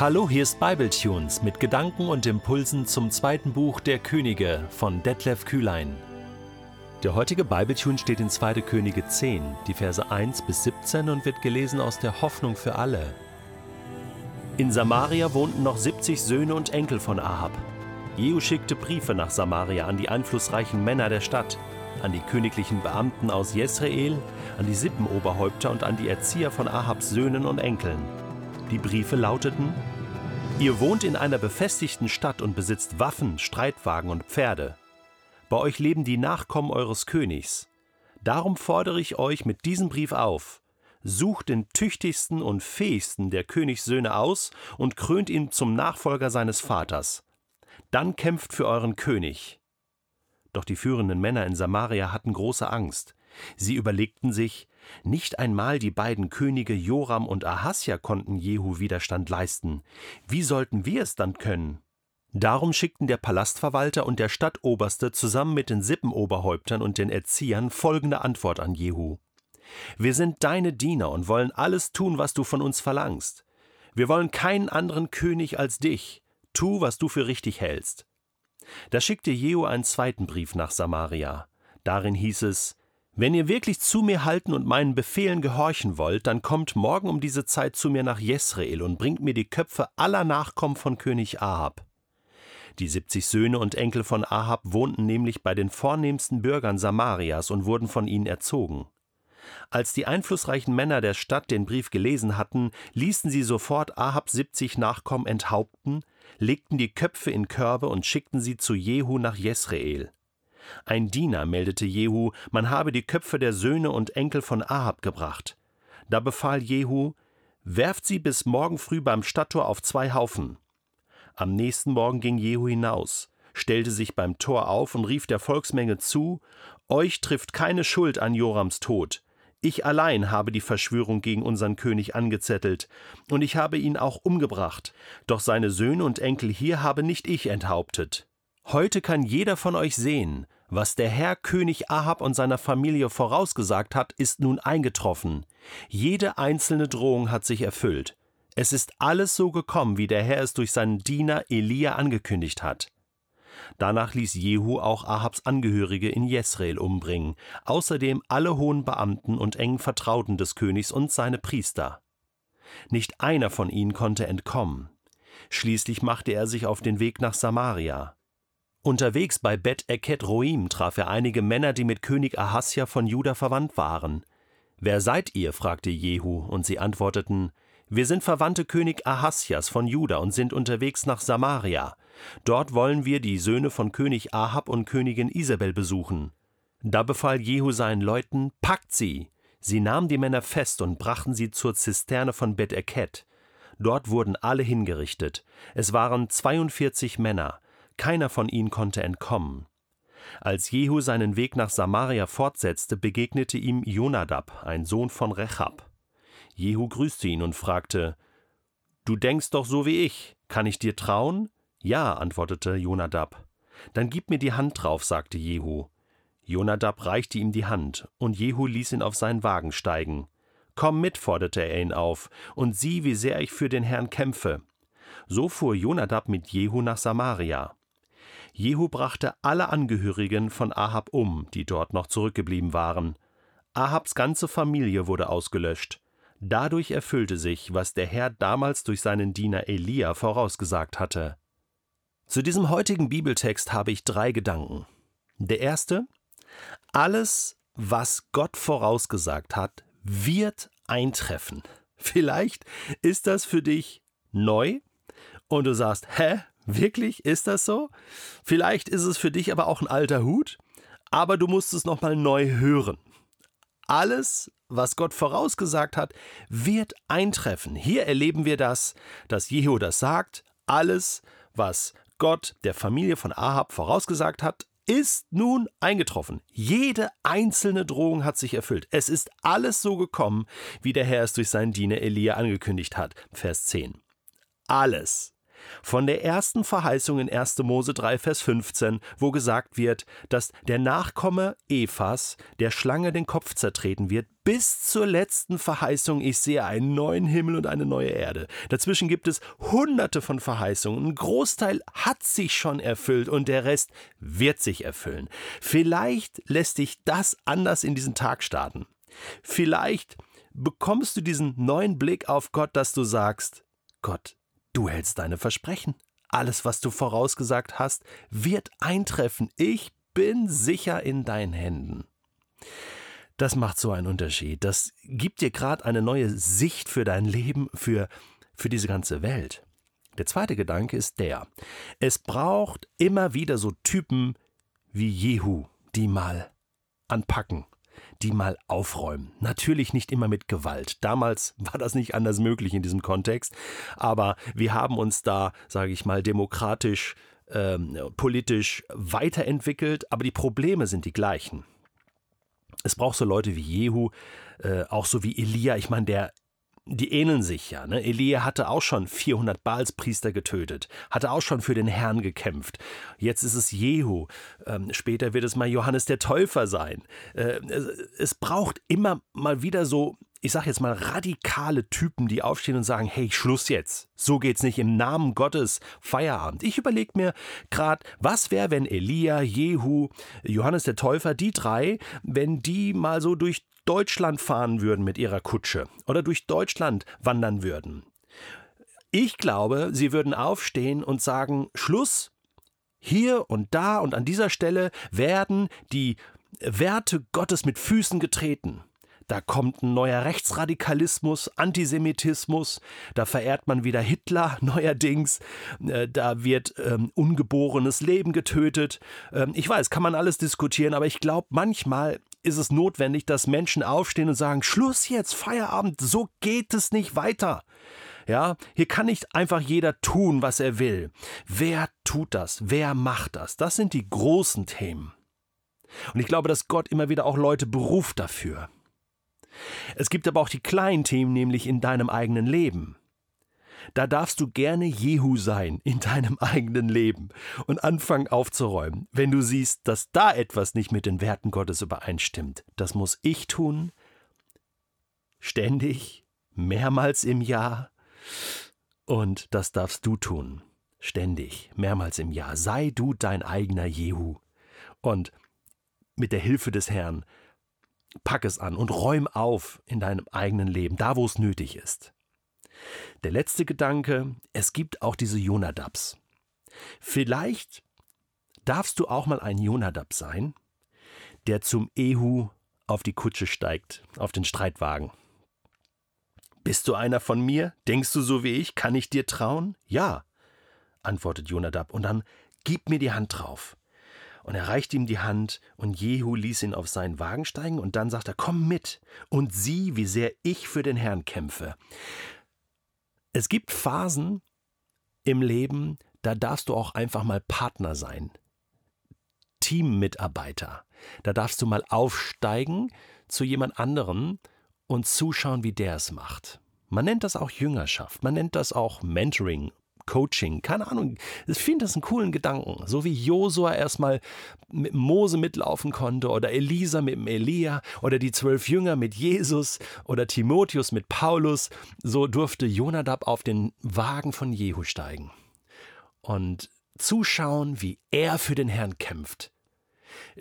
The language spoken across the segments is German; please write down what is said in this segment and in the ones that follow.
Hallo, hier ist Bibletunes mit Gedanken und Impulsen zum zweiten Buch der Könige von Detlef Kühlein. Der heutige Bibletune steht in 2. Könige 10, die Verse 1 bis 17 und wird gelesen aus der Hoffnung für alle. In Samaria wohnten noch 70 Söhne und Enkel von Ahab. Jehu schickte Briefe nach Samaria an die einflussreichen Männer der Stadt, an die königlichen Beamten aus Jesrael, an die Sippenoberhäupter und an die Erzieher von Ahabs Söhnen und Enkeln. Die Briefe lauteten: Ihr wohnt in einer befestigten Stadt und besitzt Waffen, Streitwagen und Pferde. Bei euch leben die Nachkommen eures Königs. Darum fordere ich euch mit diesem Brief auf: Sucht den tüchtigsten und fähigsten der Königssöhne aus und krönt ihn zum Nachfolger seines Vaters. Dann kämpft für euren König. Doch die führenden Männer in Samaria hatten große Angst. Sie überlegten sich, nicht einmal die beiden Könige Joram und Ahasja konnten Jehu Widerstand leisten. Wie sollten wir es dann können? Darum schickten der Palastverwalter und der Stadtoberste zusammen mit den Sippenoberhäuptern und den Erziehern folgende Antwort an Jehu. Wir sind deine Diener und wollen alles tun, was du von uns verlangst. Wir wollen keinen anderen König als dich. Tu, was du für richtig hältst. Da schickte Jehu einen zweiten Brief nach Samaria. Darin hieß es: wenn ihr wirklich zu mir halten und meinen Befehlen gehorchen wollt, dann kommt morgen um diese Zeit zu mir nach Jesrael und bringt mir die Köpfe aller Nachkommen von König Ahab. Die siebzig Söhne und Enkel von Ahab wohnten nämlich bei den vornehmsten Bürgern Samarias und wurden von ihnen erzogen. Als die einflussreichen Männer der Stadt den Brief gelesen hatten, ließen sie sofort Ahabs siebzig Nachkommen enthaupten, legten die Köpfe in Körbe und schickten sie zu Jehu nach Jesrael. Ein Diener meldete Jehu, man habe die Köpfe der Söhne und Enkel von Ahab gebracht. Da befahl Jehu, werft sie bis morgen früh beim Stadttor auf zwei Haufen. Am nächsten Morgen ging Jehu hinaus, stellte sich beim Tor auf und rief der Volksmenge zu, Euch trifft keine Schuld an Jorams Tod. Ich allein habe die Verschwörung gegen unseren König angezettelt, und ich habe ihn auch umgebracht, doch seine Söhne und Enkel hier habe nicht ich enthauptet. Heute kann jeder von euch sehen, was der Herr König Ahab und seiner Familie vorausgesagt hat, ist nun eingetroffen. Jede einzelne Drohung hat sich erfüllt. Es ist alles so gekommen, wie der Herr es durch seinen Diener Elia angekündigt hat. Danach ließ Jehu auch Ahabs Angehörige in Jesrael umbringen, außerdem alle hohen Beamten und engen Vertrauten des Königs und seine Priester. Nicht einer von ihnen konnte entkommen. Schließlich machte er sich auf den Weg nach Samaria. Unterwegs bei Bet Eket Roim traf er einige Männer, die mit König Ahasja von Juda verwandt waren. Wer seid ihr? fragte Jehu, und sie antworteten: Wir sind Verwandte König Ahasjas von Juda und sind unterwegs nach Samaria. Dort wollen wir die Söhne von König Ahab und Königin Isabel besuchen. Da befahl Jehu seinen Leuten: Packt sie! Sie nahmen die Männer fest und brachten sie zur Zisterne von Bet Eket. Dort wurden alle hingerichtet. Es waren 42 Männer. Keiner von ihnen konnte entkommen. Als Jehu seinen Weg nach Samaria fortsetzte, begegnete ihm Jonadab, ein Sohn von Rechab. Jehu grüßte ihn und fragte: Du denkst doch so wie ich. Kann ich dir trauen? Ja, antwortete Jonadab. Dann gib mir die Hand drauf, sagte Jehu. Jonadab reichte ihm die Hand, und Jehu ließ ihn auf seinen Wagen steigen. Komm mit, forderte er ihn auf, und sieh, wie sehr ich für den Herrn kämpfe. So fuhr Jonadab mit Jehu nach Samaria. Jehu brachte alle Angehörigen von Ahab um, die dort noch zurückgeblieben waren. Ahabs ganze Familie wurde ausgelöscht. Dadurch erfüllte sich, was der Herr damals durch seinen Diener Elia vorausgesagt hatte. Zu diesem heutigen Bibeltext habe ich drei Gedanken. Der erste, alles, was Gott vorausgesagt hat, wird eintreffen. Vielleicht ist das für dich neu und du sagst, hä, Wirklich? Ist das so? Vielleicht ist es für dich aber auch ein alter Hut, aber du musst es nochmal neu hören. Alles, was Gott vorausgesagt hat, wird eintreffen. Hier erleben wir das, dass Jehu das sagt. Alles, was Gott der Familie von Ahab vorausgesagt hat, ist nun eingetroffen. Jede einzelne Drohung hat sich erfüllt. Es ist alles so gekommen, wie der Herr es durch seinen Diener Elia angekündigt hat. Vers 10. Alles. Von der ersten Verheißung in 1. Mose 3, Vers 15, wo gesagt wird, dass der Nachkomme Evas der Schlange den Kopf zertreten wird, bis zur letzten Verheißung, ich sehe einen neuen Himmel und eine neue Erde. Dazwischen gibt es hunderte von Verheißungen. Ein Großteil hat sich schon erfüllt und der Rest wird sich erfüllen. Vielleicht lässt dich das anders in diesen Tag starten. Vielleicht bekommst du diesen neuen Blick auf Gott, dass du sagst, Gott, Du hältst deine Versprechen. Alles, was du vorausgesagt hast, wird eintreffen. Ich bin sicher in deinen Händen. Das macht so einen Unterschied. Das gibt dir gerade eine neue Sicht für dein Leben, für, für diese ganze Welt. Der zweite Gedanke ist der. Es braucht immer wieder so Typen wie Jehu, die mal anpacken, die mal aufräumen. Natürlich nicht immer mit Gewalt. Damals war das nicht anders möglich in diesem Kontext, aber wir haben uns da, sage ich mal, demokratisch, ähm, politisch weiterentwickelt, aber die Probleme sind die gleichen. Es braucht so Leute wie Jehu, äh, auch so wie Elia. Ich meine, der die ähneln sich ja. Ne? Elia hatte auch schon 400 Baalspriester getötet, hatte auch schon für den Herrn gekämpft. Jetzt ist es Jehu. Ähm, später wird es mal Johannes der Täufer sein. Äh, es braucht immer mal wieder so ich sag jetzt mal, radikale Typen, die aufstehen und sagen, hey, Schluss jetzt. So geht's nicht im Namen Gottes. Feierabend. Ich überlege mir gerade, was wäre, wenn Elia, Jehu, Johannes der Täufer, die drei, wenn die mal so durch Deutschland fahren würden mit ihrer Kutsche oder durch Deutschland wandern würden. Ich glaube, sie würden aufstehen und sagen, Schluss, hier und da und an dieser Stelle werden die Werte Gottes mit Füßen getreten. Da kommt ein neuer Rechtsradikalismus, Antisemitismus, da verehrt man wieder Hitler neuerdings, äh, da wird ähm, ungeborenes Leben getötet. Ähm, ich weiß, kann man alles diskutieren, aber ich glaube, manchmal ist es notwendig, dass Menschen aufstehen und sagen, Schluss jetzt, Feierabend, so geht es nicht weiter. Ja, hier kann nicht einfach jeder tun, was er will. Wer tut das? Wer macht das? Das sind die großen Themen. Und ich glaube, dass Gott immer wieder auch Leute beruft dafür. Es gibt aber auch die kleinen Themen, nämlich in deinem eigenen Leben. Da darfst du gerne Jehu sein in deinem eigenen Leben und anfangen aufzuräumen, wenn du siehst, dass da etwas nicht mit den Werten Gottes übereinstimmt. Das muss ich tun, ständig, mehrmals im Jahr, und das darfst du tun, ständig, mehrmals im Jahr. Sei du dein eigener Jehu. Und mit der Hilfe des Herrn Pack es an und räum auf in deinem eigenen Leben, da wo es nötig ist. Der letzte Gedanke, es gibt auch diese Jonadabs. Vielleicht darfst du auch mal ein Jonadab sein, der zum Ehu auf die Kutsche steigt, auf den Streitwagen. Bist du einer von mir? Denkst du so wie ich? Kann ich dir trauen? Ja, antwortet Jonadab, und dann gib mir die Hand drauf. Und er reicht ihm die Hand, und Jehu ließ ihn auf seinen Wagen steigen, und dann sagt er, komm mit und sieh, wie sehr ich für den Herrn kämpfe. Es gibt Phasen im Leben, da darfst du auch einfach mal Partner sein. Teammitarbeiter. Da darfst du mal aufsteigen zu jemand anderem und zuschauen, wie der es macht. Man nennt das auch Jüngerschaft, man nennt das auch Mentoring Coaching. Keine Ahnung. Ich finde das einen coolen Gedanken. So wie Josua erstmal mit Mose mitlaufen konnte oder Elisa mit dem Elia oder die zwölf Jünger mit Jesus oder Timotheus mit Paulus, so durfte Jonadab auf den Wagen von Jehu steigen und zuschauen, wie er für den Herrn kämpft.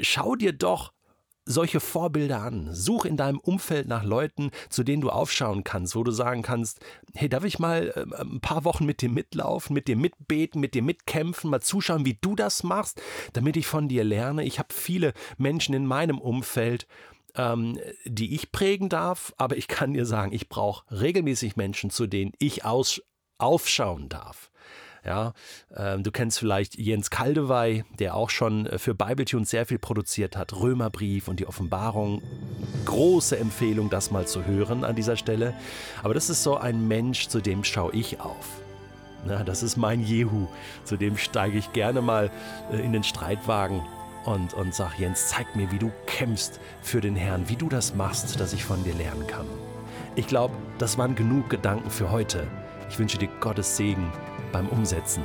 Schau dir doch solche Vorbilder an. Such in deinem Umfeld nach Leuten, zu denen du aufschauen kannst, wo du sagen kannst, hey, darf ich mal äh, ein paar Wochen mit dir mitlaufen, mit dir mitbeten, mit dir mitkämpfen, mal zuschauen, wie du das machst, damit ich von dir lerne. Ich habe viele Menschen in meinem Umfeld, ähm, die ich prägen darf, aber ich kann dir sagen, ich brauche regelmäßig Menschen, zu denen ich aus aufschauen darf. Ja, ähm, du kennst vielleicht Jens Kaldewey, der auch schon äh, für Bibletunes sehr viel produziert hat. Römerbrief und die Offenbarung. Große Empfehlung, das mal zu hören an dieser Stelle. Aber das ist so ein Mensch, zu dem schaue ich auf. Na, das ist mein Jehu. Zu dem steige ich gerne mal äh, in den Streitwagen und, und sag, Jens, zeig mir, wie du kämpfst für den Herrn, wie du das machst, dass ich von dir lernen kann. Ich glaube, das waren genug Gedanken für heute. Ich wünsche dir Gottes Segen beim Umsetzen.